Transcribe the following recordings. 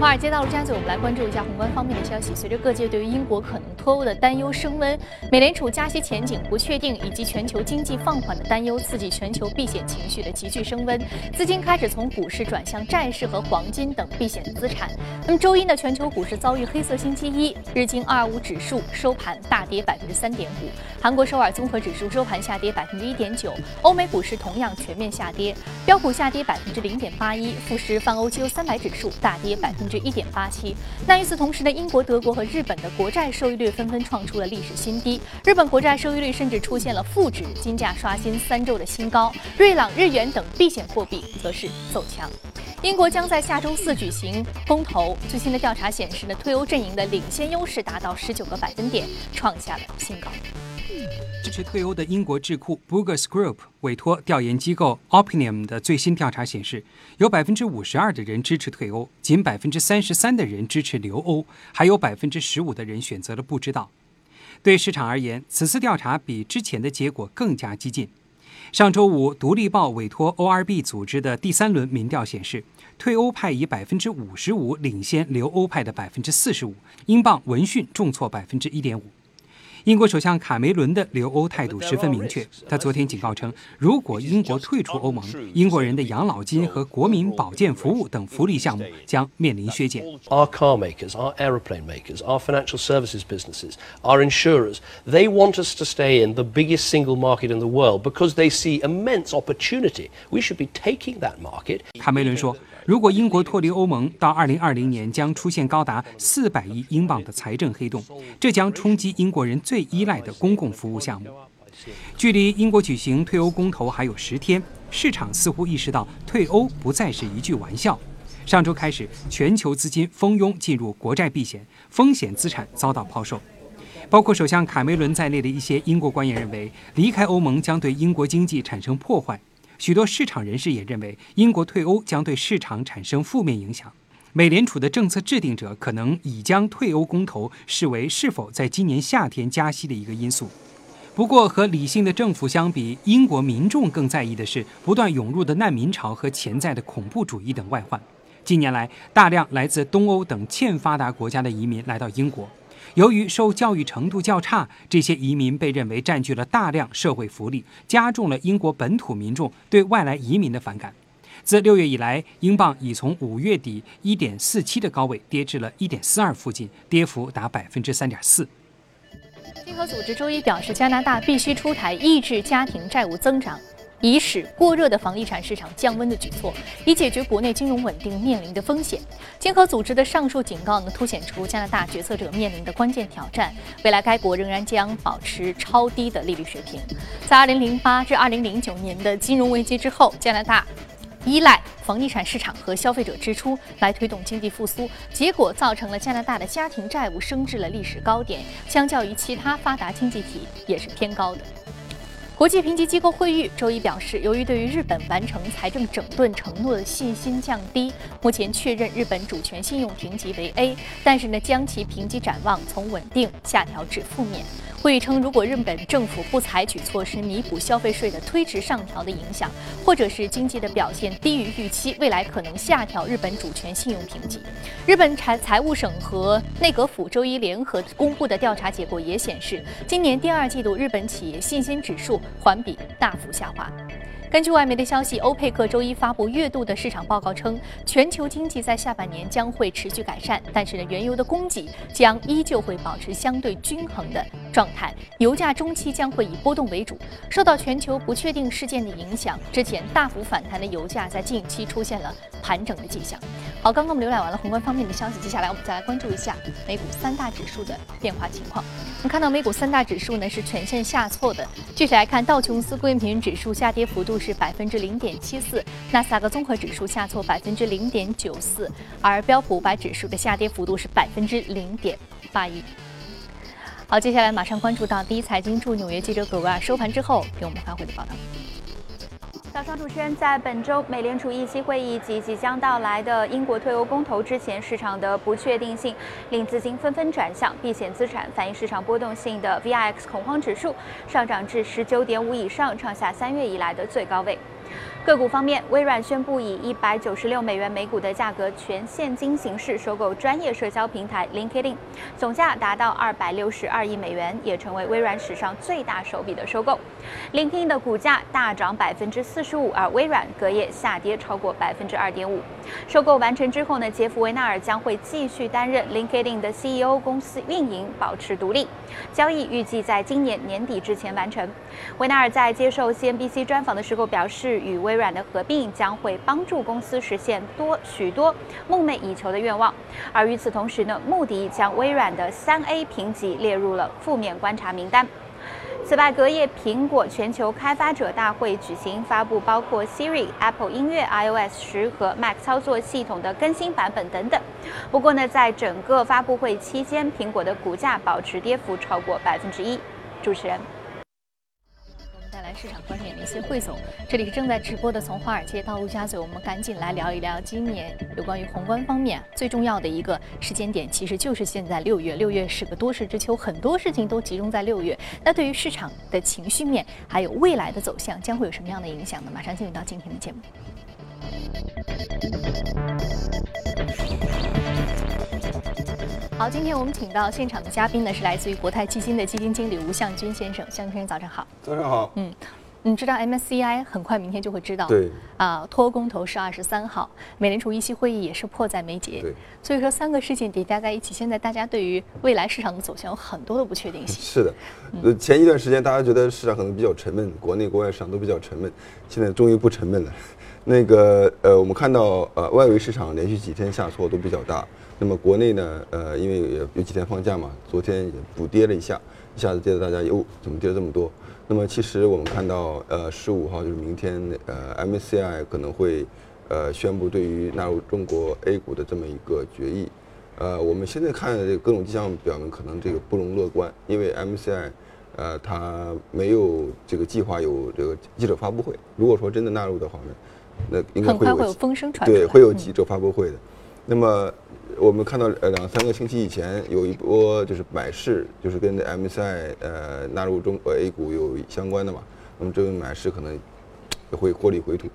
华尔街道陆家嘴，我们来关注一下宏观方面的消息。随着各界对于英国可能脱欧的担忧升温，美联储加息前景不确定，以及全球经济放缓的担忧，刺激全球避险情绪的急剧升温，资金开始从股市转向债市和黄金等避险资产。那么周一呢，全球股市遭遇黑色星期一，日经二二五指数收盘大跌百分之三点五，韩国首尔综合指数收盘下跌百分之一点九，欧美股市同样全面下跌，标普下跌百分之零点八一，富时泛欧绩优三百指数大跌百分。之一点八七。那与此同时呢，英国、德国和日本的国债收益率纷纷创出了历史新低，日本国债收益率甚至出现了负值，金价刷新三周的新高。瑞郎、日元等避险货币则是走强。英国将在下周四举行公投，最新的调查显示呢，退欧阵营的领先优势达到十九个百分点，创下了新高。支持退欧的英国智库 Burgers Group 委托调研机构 Opinium 的最新调查显示，有百分之五十二的人支持退欧，仅百分之三十三的人支持留欧，还有百分之十五的人选择了不知道。对市场而言，此次调查比之前的结果更加激进。上周五，《独立报》委托 ORB 组织的第三轮民调显示，退欧派以百分之五十五领先留欧派的百分之四十五，英镑闻讯重挫百分之一点五。英国首相卡梅伦的留欧态度十分明确。他昨天警告称，如果英国退出欧盟，英国人的养老金和国民保健服务等福利项目将面临削减。Our car makers, our aeroplane makers, our financial services businesses, our insurers, they want us to stay in the biggest single market in the world because they see immense opportunity. We should be taking that market. 卡梅伦说。如果英国脱离欧盟，到二零二零年将出现高达四百亿英镑的财政黑洞，这将冲击英国人最依赖的公共服务项目。距离英国举行退欧公投还有十天，市场似乎意识到退欧不再是一句玩笑。上周开始，全球资金蜂拥进入国债避险，风险资产遭到抛售。包括首相卡梅伦在内的一些英国官员认为，离开欧盟将对英国经济产生破坏。许多市场人士也认为，英国退欧将对市场产生负面影响。美联储的政策制定者可能已将退欧公投视为是否在今年夏天加息的一个因素。不过，和理性的政府相比，英国民众更在意的是不断涌入的难民潮和潜在的恐怖主义等外患。近年来，大量来自东欧等欠发达国家的移民来到英国。由于受教育程度较差，这些移民被认为占据了大量社会福利，加重了英国本土民众对外来移民的反感。自六月以来，英镑已从五月底一点四七的高位跌至了一点四二附近，跌幅达百分之三点四。经合组织周一表示，加拿大必须出台抑制家庭债务增长。以使过热的房地产市场降温的举措，以解决国内金融稳定面临的风险。经合组织的上述警告呢，凸显出加拿大决策者面临的关键挑战。未来该国仍然将保持超低的利率水平。在2008至2009年的金融危机之后，加拿大依赖房地产市场和消费者支出来推动经济复苏，结果造成了加拿大的家庭债务升至了历史高点，相较于其他发达经济体也是偏高的。国际评级机构惠誉周一表示，由于对于日本完成财政整顿承诺的信心降低，目前确认日本主权信用评级为 A，但是呢，将其评级展望从稳定下调至负面。会议称，如果日本政府不采取措施弥补消费税的推迟上调的影响，或者是经济的表现低于预期，未来可能下调日本主权信用评级。日本财财务省和内阁府周一联合公布的调查结果也显示，今年第二季度日本企业信心指数环比大幅下滑。根据外媒的消息，欧佩克周一发布月度的市场报告称，全球经济在下半年将会持续改善，但是呢，原油的供给将依旧会保持相对均衡的状态，油价中期将会以波动为主。受到全球不确定事件的影响，之前大幅反弹的油价在近期出现了盘整的迹象。好，刚刚我们浏览完了宏观方面的消息，接下来我们再来关注一下美股三大指数的变化情况。我们看到美股三大指数呢是全线下挫的，具体来看，道琼斯工业平均指数下跌幅度。是百分之零点七四，纳斯达克综合指数下挫百分之零点九四，而标普五百指数的下跌幅度是百分之零点八一。好，接下来马上关注到第一财经驻纽约记者葛维尔收盘之后给我们发回的报道。早上主持人在本周美联储议息会议及即将到来的英国退欧公投之前，市场的不确定性令资金纷纷转向避险资产，反映市场波动性的 VIX 恐慌指数上涨至十九点五以上，创下三月以来的最高位。个股方面，微软宣布以一百九十六美元每股的价格全现金形式收购专业社交平台 LinkedIn，总价达到二百六十二亿美元，也成为微软史上最大手笔的收购。LinkedIn 的股价大涨百分之四十五，而微软隔夜下跌超过百分之二点五。收购完成之后呢，杰夫·维纳尔将会继续担任 LinkedIn 的 CEO，公司运营保持独立。交易预计在今年年底之前完成。维纳尔在接受 CNBC 专访的时候表示，与微软的合并将会帮助公司实现多许多梦寐以求的愿望。而与此同时呢，穆迪将微软的三 A 评级列入了负面观察名单。此外，隔夜苹果全球开发者大会举行，发布包括 Siri、Apple 音乐、iOS 十和 Mac 操作系统的更新版本等等。不过呢，在整个发布会期间，苹果的股价保持跌幅超过百分之一。主持人。市场观点的一些汇总，这里是正在直播的，从华尔街到陆家嘴，我们赶紧来聊一聊今年有关于宏观方面最重要的一个时间点，其实就是现在六月。六月是个多事之秋，很多事情都集中在六月。那对于市场的情绪面，还有未来的走向，将会有什么样的影响呢？马上进入到今天的节目。好，今天我们请到现场的嘉宾呢，是来自于国泰基金的基金经理吴向军先生。向军先生，早上好。早上好。嗯，你知道 MSCI 很快明天就会知道。对。啊，脱欧公投是二十三号，美联储议息会议也是迫在眉睫。对。所以说，三个事件叠加在一起，现在大家对于未来市场的走向有很多的不确定性。是的。呃，前一段时间大家觉得市场可能比较沉闷，国内国外市场都比较沉闷，现在终于不沉闷了。那个呃，我们看到呃，外围市场连续几天下挫都比较大。那么国内呢，呃，因为也有几天放假嘛，昨天也补跌了一下，一下子跌得大家哟，怎么跌了这么多？那么其实我们看到，呃，十五号就是明天，呃，MSCI 可能会呃宣布对于纳入中国 A 股的这么一个决议。呃，我们现在看的这个各种迹象表明，可能这个不容乐观，因为 MCI，呃它没有这个计划有这个记者发布会。如果说真的纳入的话呢，那应该会有风声传对，会有记者发布会的。那么。我们看到呃两三个星期以前有一波就是买市，就是跟 MSCI 呃纳入中国 A 股有相关的嘛。那么这个买市可能也会获利回吐。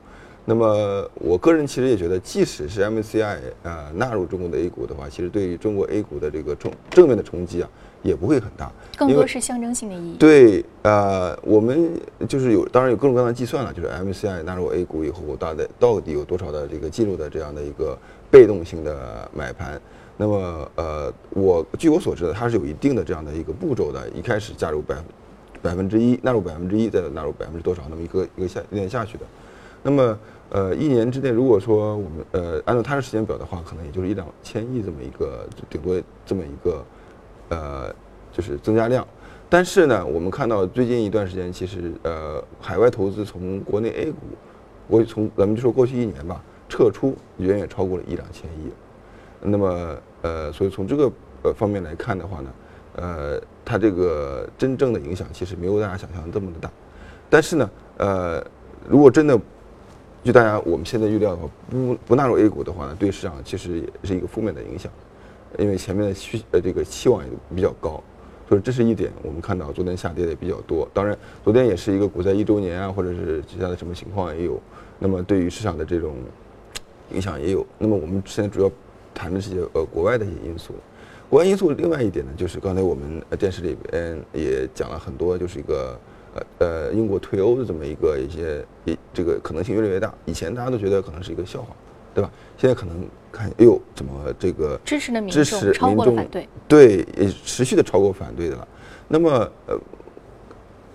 那么我个人其实也觉得，即使是 MSCI 呃纳入中国的 A 股的话，其实对于中国 A 股的这个冲正面的冲击啊，也不会很大。更多是象征性的意义。对，呃，我们就是有当然有各种各样的计算了，就是 MSCI 纳入 A 股以后，大概到底有多少的这个进入的这样的一个。被动性的买盘，那么呃，我据我所知的，它是有一定的这样的一个步骤的。一开始加入百百分之一，纳入百分之一，再纳入百分之多少，那么一个一个下一点下去的。那么呃，一年之内，如果说我们呃按照它的时间表的话，可能也就是一两千亿这么一个，顶多这么一个呃就是增加量。但是呢，我们看到最近一段时间，其实呃海外投资从国内 A 股，我从咱们就说过去一年吧。撤出远远超过了一两千亿，那么呃，所以从这个呃方面来看的话呢，呃，它这个真正的影响其实没有大家想象的这么的大。但是呢，呃，如果真的就大家我们现在预料的话，不不纳入 A 股的话呢，对市场其实也是一个负面的影响，因为前面的需呃这个期望也比较高，所以这是一点。我们看到昨天下跌的比较多，当然昨天也是一个股灾一周年啊，或者是其他的什么情况也有。那么对于市场的这种。影响也有。那么我们现在主要谈的是些呃国外的一些因素。国外因素另外一点呢，就是刚才我们电视里边也讲了很多，就是一个呃呃英国退欧的这么一个一些一这个可能性越来越大。以前大家都觉得可能是一个笑话，对吧？现在可能看，哎呦，怎么这个支持的民众超过反对？对，也持续的超过反对的了。那么呃，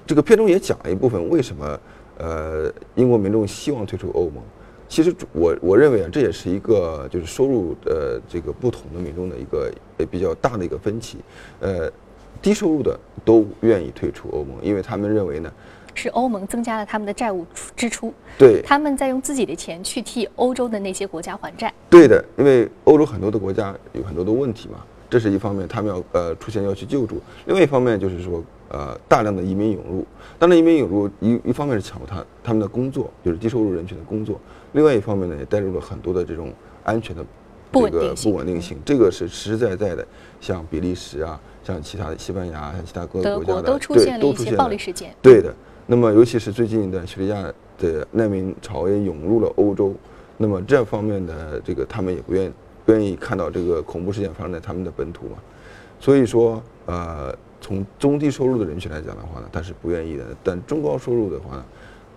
这个片中也讲了一部分，为什么呃英国民众希望退出欧盟？其实我我认为啊，这也是一个就是收入呃这个不同的民众的一个比较大的一个分歧，呃，低收入的都愿意退出欧盟，因为他们认为呢，是欧盟增加了他们的债务支出，对，他们在用自己的钱去替欧洲的那些国家还债，对的，因为欧洲很多的国家有很多的问题嘛，这是一方面，他们要呃出现要去救助，另外一方面就是说。呃，大量的移民涌入，大量移民涌入一一方面是抢他他们的工作，就是低收入人群的工作；另外一方面呢，也带入了很多的这种安全的这个不稳定性。这个是实实在在的，像比利时啊，像其他的西班牙，像其他各个国家的，都出现了一些暴力事件。对的。那么尤其是最近一段叙利亚的难民潮也涌入了欧洲，那么这方面的这个他们也不愿意不愿意看到这个恐怖事件发生在他们的本土嘛，所以说呃从中低收入的人群来讲的话呢，他是不愿意的，但中高收入的话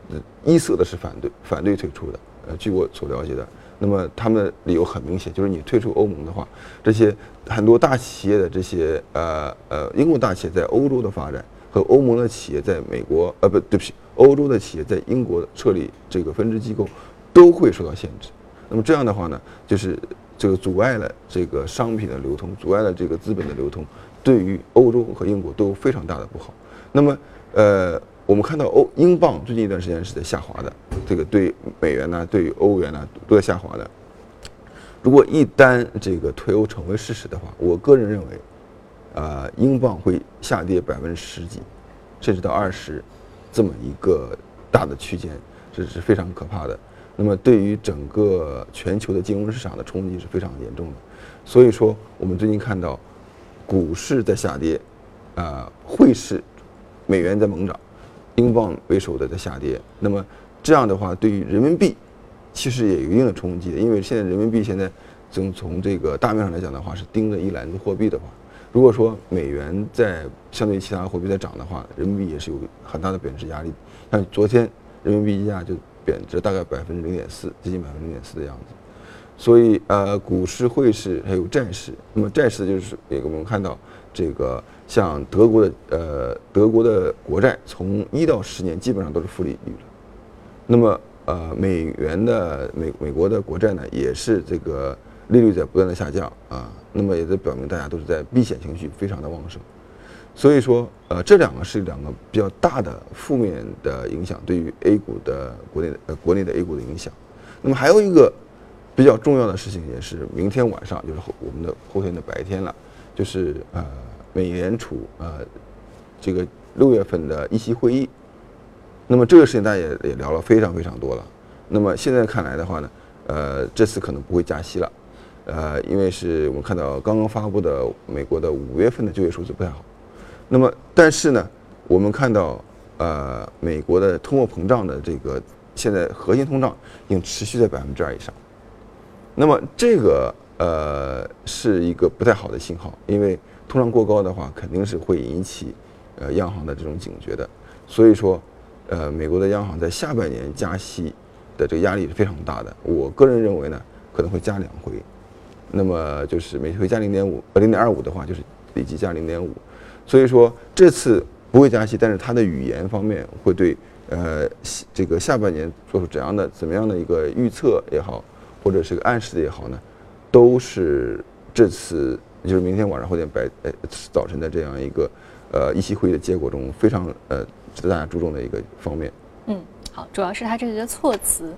呢，一色的是反对反对退出的，呃据我所了解的。那么他们的理由很明显，就是你退出欧盟的话，这些很多大企业的这些呃呃英国大企业在欧洲的发展和欧盟的企业在美国呃不对不起，欧洲的企业在英国设立这个分支机构都会受到限制。那么这样的话呢，就是这个阻碍了这个商品的流通，阻碍了这个资本的流通，对于欧洲和英国都有非常大的不好。那么呃。我们看到欧英镑最近一段时间是在下滑的，这个对美元呢，对欧元呢都在下滑的。如果一旦这个退欧成为事实的话，我个人认为，啊，英镑会下跌百分之十几，甚至到二十，这么一个大的区间，这是非常可怕的。那么对于整个全球的金融市场的冲击是非常严重的。所以说，我们最近看到股市在下跌，啊，汇市美元在猛涨。英镑为首的在下跌，那么这样的话，对于人民币其实也有一定的冲击，因为现在人民币现在从从这个大面上来讲的话，是盯着一篮子货币的话，如果说美元在相对于其他货币在涨的话，人民币也是有很大的贬值压力。像昨天人民币一下就贬值大概百分之零点四，接近百分之零点四的样子。所以呃，股市、汇市还有债市，那么债市就是也我们看到这个。像德国的呃，德国的国债从一到十年基本上都是负利率了。那么呃，美元的美美国的国债呢，也是这个利率在不断的下降啊。那么也在表明大家都是在避险情绪非常的旺盛。所以说呃，这两个是两个比较大的负面的影响，对于 A 股的国内呃国内的 A 股的影响。那么还有一个比较重要的事情，也是明天晚上，就是后我们的后天的白天了，就是呃。美联储呃，这个六月份的议息会议，那么这个事情大家也也聊了非常非常多了。那么现在看来的话呢，呃，这次可能不会加息了，呃，因为是我们看到刚刚发布的美国的五月份的就业数字不太好。那么但是呢，我们看到呃，美国的通货膨胀的这个现在核心通胀已经持续在百分之二以上。那么这个呃是一个不太好的信号，因为。通胀过高的话，肯定是会引起呃央行的这种警觉的。所以说，呃，美国的央行在下半年加息的这个压力是非常大的。我个人认为呢，可能会加两回。那么就是每回加零点五，呃，零点二五的话，就是累计加零点五。所以说这次不会加息，但是它的语言方面会对呃这个下半年做出怎样的怎么样的一个预测也好，或者是个暗示的也好呢，都是这次。就是明天晚上或者白呃早晨的这样一个呃议息会议的结果中非常呃值得大家注重的一个方面。嗯，好，主要是它这个措辞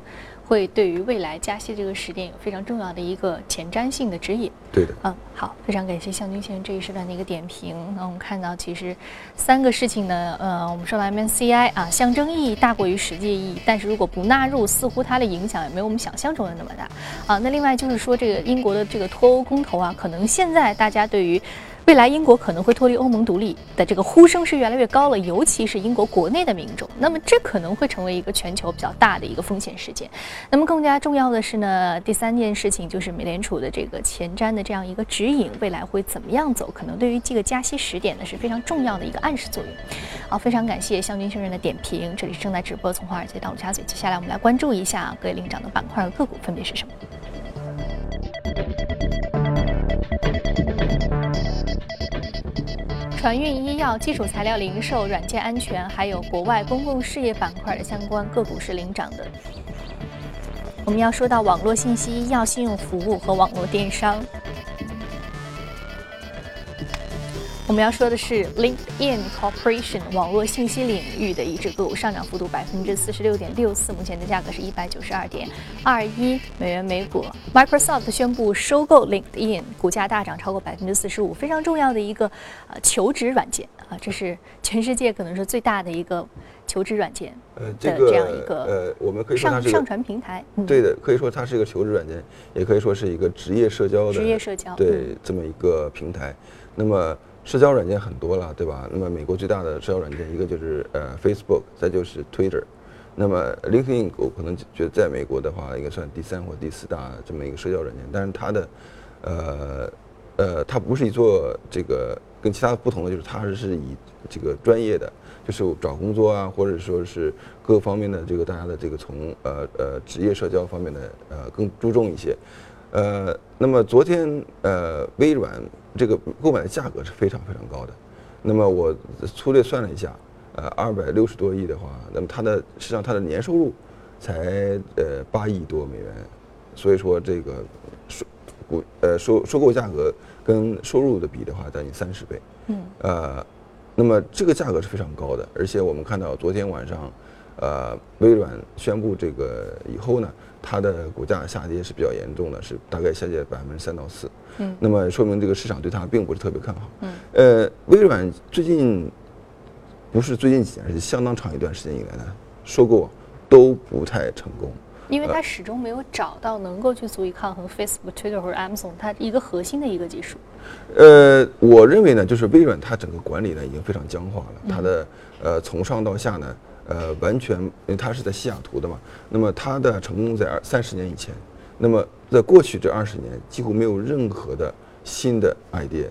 会对于未来加息这个时点有非常重要的一个前瞻性的指引。对的。嗯，好，非常感谢向军先生这一时段的一个点评。那我们看到其实三个事情呢，呃，我们说了 MSCI 啊，象征意义大过于实际意义，但是如果不纳入，似乎它的影响也没有我们想象中的那么大。啊，那另外就是说这个英国的这个脱欧公投啊，可能现在大家对于。未来英国可能会脱离欧盟独立的这个呼声是越来越高了，尤其是英国国内的民众。那么这可能会成为一个全球比较大的一个风险事件。那么更加重要的是呢，第三件事情就是美联储的这个前瞻的这样一个指引，未来会怎么样走？可能对于这个加息时点呢是非常重要的一个暗示作用。好，非常感谢向军先生的点评。这里是正在直播从华尔街到陆家嘴，接下来我们来关注一下各位领涨的板块和个股分别是什么。船运、医药、基础材料、零售、软件安全，还有国外公共事业板块的相关个股是领涨的。我们要说到网络信息、医药信用服务和网络电商。我们要说的是 LinkedIn Corporation 网络信息领域的一只个股上涨幅度百分之四十六点六四，目前的价格是一百九十二点二一美元每股。Microsoft 宣布收购 LinkedIn，股价大涨超过百分之四十五，非常重要的一个呃求职软件啊，这是全世界可能是最大的一个求职软件呃这个这样一个呃我们可以上上传平台。对的，可以说它是一个求职软件，也可以说是一个职业社交的职业社交对这么一个平台。那么社交软件很多了，对吧？那么美国最大的社交软件一个就是呃 Facebook，再就是 Twitter，那么 LinkedIn 我可能觉得在美国的话，应该算第三或第四大这么一个社交软件，但是它的，呃，呃，它不是一做这个跟其他不同的，就是它是以这个专业的，就是找工作啊，或者说是各方面的这个大家的这个从呃呃职业社交方面的呃更注重一些。呃，那么昨天呃微软这个购买的价格是非常非常高的，那么我粗略算了一下。呃，二百六十多亿的话，那么它的实际上它的年收入才呃八亿多美元，所以说这个收股呃收收购价格跟收入的比的话，将近三十倍。嗯。呃，那么这个价格是非常高的，而且我们看到昨天晚上，呃，微软宣布这个以后呢，它的股价下跌是比较严重的，是大概下跌百分之三到四。嗯。那么说明这个市场对它并不是特别看好。嗯。呃，微软最近。不是最近几年，是相当长一段时间以来呢，收购都不太成功，因为它始终没有找到能够去足以抗衡 Facebook、Twitter 或者 Amazon 它一个核心的一个技术。呃，我认为呢，就是微软它整个管理呢已经非常僵化了，它的呃从上到下呢，呃完全因为它是在西雅图的嘛，那么它的成功在二三十年以前，那么在过去这二十年几乎没有任何的新的 ideas，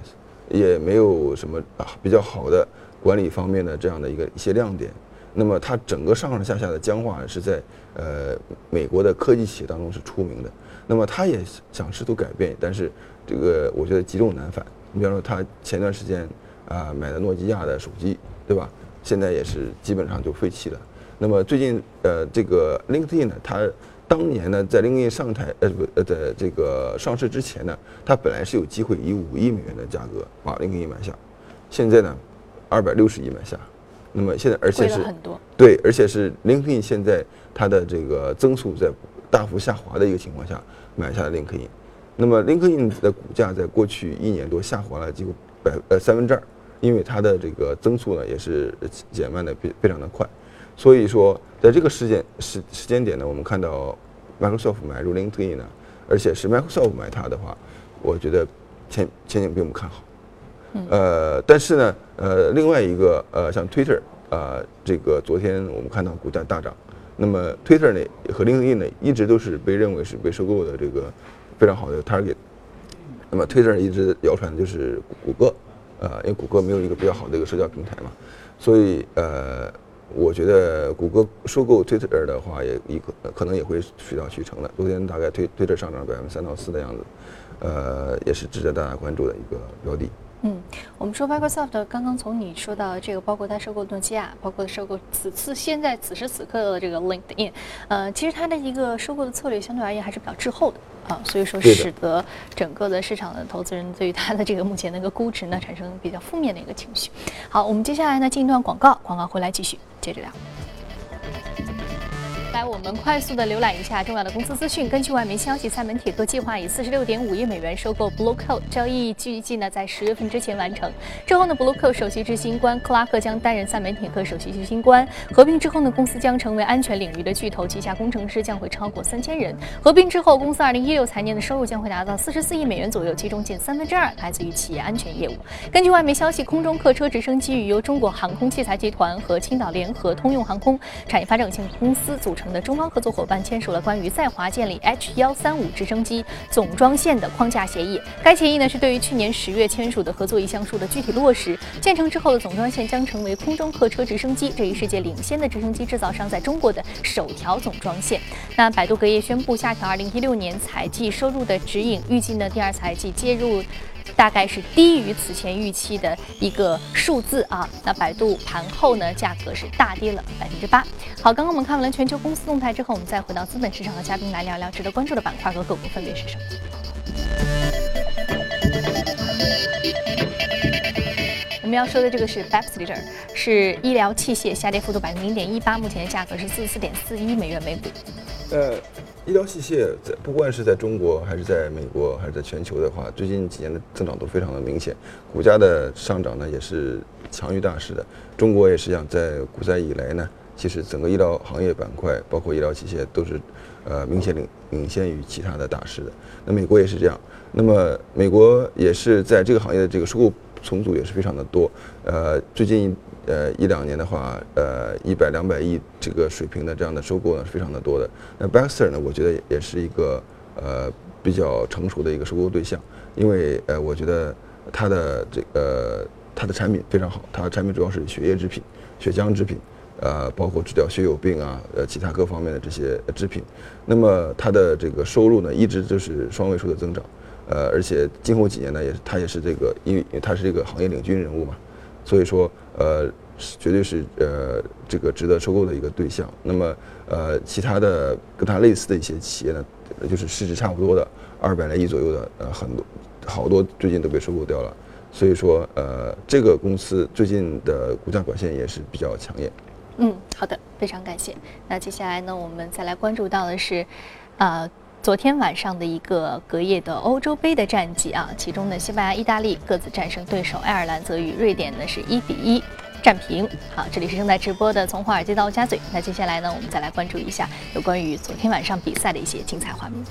也没有什么啊比较好的。管理方面的这样的一个一些亮点，那么它整个上上下下的僵化是在呃美国的科技企业当中是出名的。那么他也想试图改变，但是这个我觉得积重难返。你比方说他前段时间啊买的诺基亚的手机，对吧？现在也是基本上就废弃了。那么最近呃这个 LinkedIn 呢，它当年呢在 LinkedIn 上台呃不呃在这个上市之前呢，它本来是有机会以五亿美元的价格把 LinkedIn 买下，现在呢？二百六十亿买下，那么现在而且是很多对，而且是 LinkedIn 现在它的这个增速在大幅下滑的一个情况下买下了 LinkedIn，那么 LinkedIn 的股价在过去一年多下滑了几乎百呃三分之二，因为它的这个增速呢也是减慢的非非常的快，所以说在这个时间时时间点呢，我们看到 Microsoft 买入 LinkedIn 呢，而且是 Microsoft 买它的话，我觉得前前景并不看好。呃，但是呢，呃，另外一个呃，像 Twitter 啊，这个昨天我们看到股价大涨，那么 Twitter 呢和 LinkedIn 呢一直都是被认为是被收购的这个非常好的 target。那么 Twitter 一直谣传就是谷歌，呃，因为谷歌没有一个比较好的一个社交平台嘛，所以呃，我觉得谷歌收购 Twitter 的话也一个可能也会水到渠成的。昨天大概推 Twitter 上涨百分之三到四的样子，呃，也是值得大家关注的一个标的。嗯，我们说 Microsoft 刚刚从你说到这个，包括它收购诺基亚，包括收购此次现在此时此刻的这个 LinkedIn，呃，其实它的一个收购的策略相对而言还是比较滞后的啊，所以说使得整个的市场的投资人对于它的这个目前的一个估值呢产生比较负面的一个情绪。好，我们接下来呢进一段广告，广告回来继续接着聊。来，我们快速的浏览一下重要的公司资讯。根据外媒消息，赛门铁克计划以四十六点五亿美元收购 Blue Coat，交易预计呢在十月份之前完成。之后呢，Blue Coat 首席执行官克拉克将担任赛门铁克首席执行官。合并之后呢，公司将成为安全领域的巨头，旗下工程师将会超过三千人。合并之后，公司二零一六财年的收入将会达到四十四亿美元左右，其中近三分之二来自于企业安全业务。根据外媒消息，空中客车直升机与由中国航空器材集团和青岛联合通用航空产业发展有限公司组成。的中方合作伙伴签署了关于在华建立 H 幺三五直升机总装线的框架协议。该协议呢是对于去年十月签署的合作意向书的具体落实。建成之后的总装线将成为空中客车直升机这一世界领先的直升机制造商在中国的首条总装线。那百度隔夜宣布下调二零一六年财季收入的指引，预计呢第二财季接入。大概是低于此前预期的一个数字啊。那百度盘后呢，价格是大跌了百分之八。好，刚刚我们看完了全球公司动态之后，我们再回到资本市场和嘉宾来聊聊值得关注的板块和个股分别是什么。我们要说的这个是 Baxter，是医疗器械，下跌幅度百分之零点一八，目前的价格是四十四点四一美元每股。呃。医疗器械在不管是在中国还是在美国还是在全球的话，最近几年的增长都非常的明显，股价的上涨呢也是强于大势的。中国也是一样，在股灾以来呢，其实整个医疗行业板块，包括医疗器械都是呃明显领领先于其他的大势的。那美国也是这样，那么美国也是在这个行业的这个收购重组也是非常的多。呃，最近呃一两年的话，呃一百两百亿这个水平的这样的收购呢是非常的多的。那 Baxter 呢，我觉得也是一个呃比较成熟的一个收购对象，因为呃我觉得它的这个它的产品非常好，它的产品主要是血液制品、血浆制品。呃，包括治疗血友病啊，呃，其他各方面的这些制品，那么它的这个收入呢，一直就是双位数的增长，呃，而且今后几年呢，也它也是这个，因为它是这个行业领军人物嘛，所以说，呃，绝对是呃这个值得收购的一个对象。那么，呃，其他的跟它类似的一些企业呢，就是市值差不多的二百来亿左右的，呃，很多好多最近都被收购掉了，所以说，呃，这个公司最近的股价表现也是比较抢眼。嗯，好的，非常感谢。那接下来呢，我们再来关注到的是，呃，昨天晚上的一个隔夜的欧洲杯的战绩啊，其中呢，西班牙、意大利各自战胜对手，爱尔兰则与瑞典呢是一比一战平。好，这里是正在直播的从华尔街到家嘴。那接下来呢，我们再来关注一下有关于昨天晚上比赛的一些精彩画面。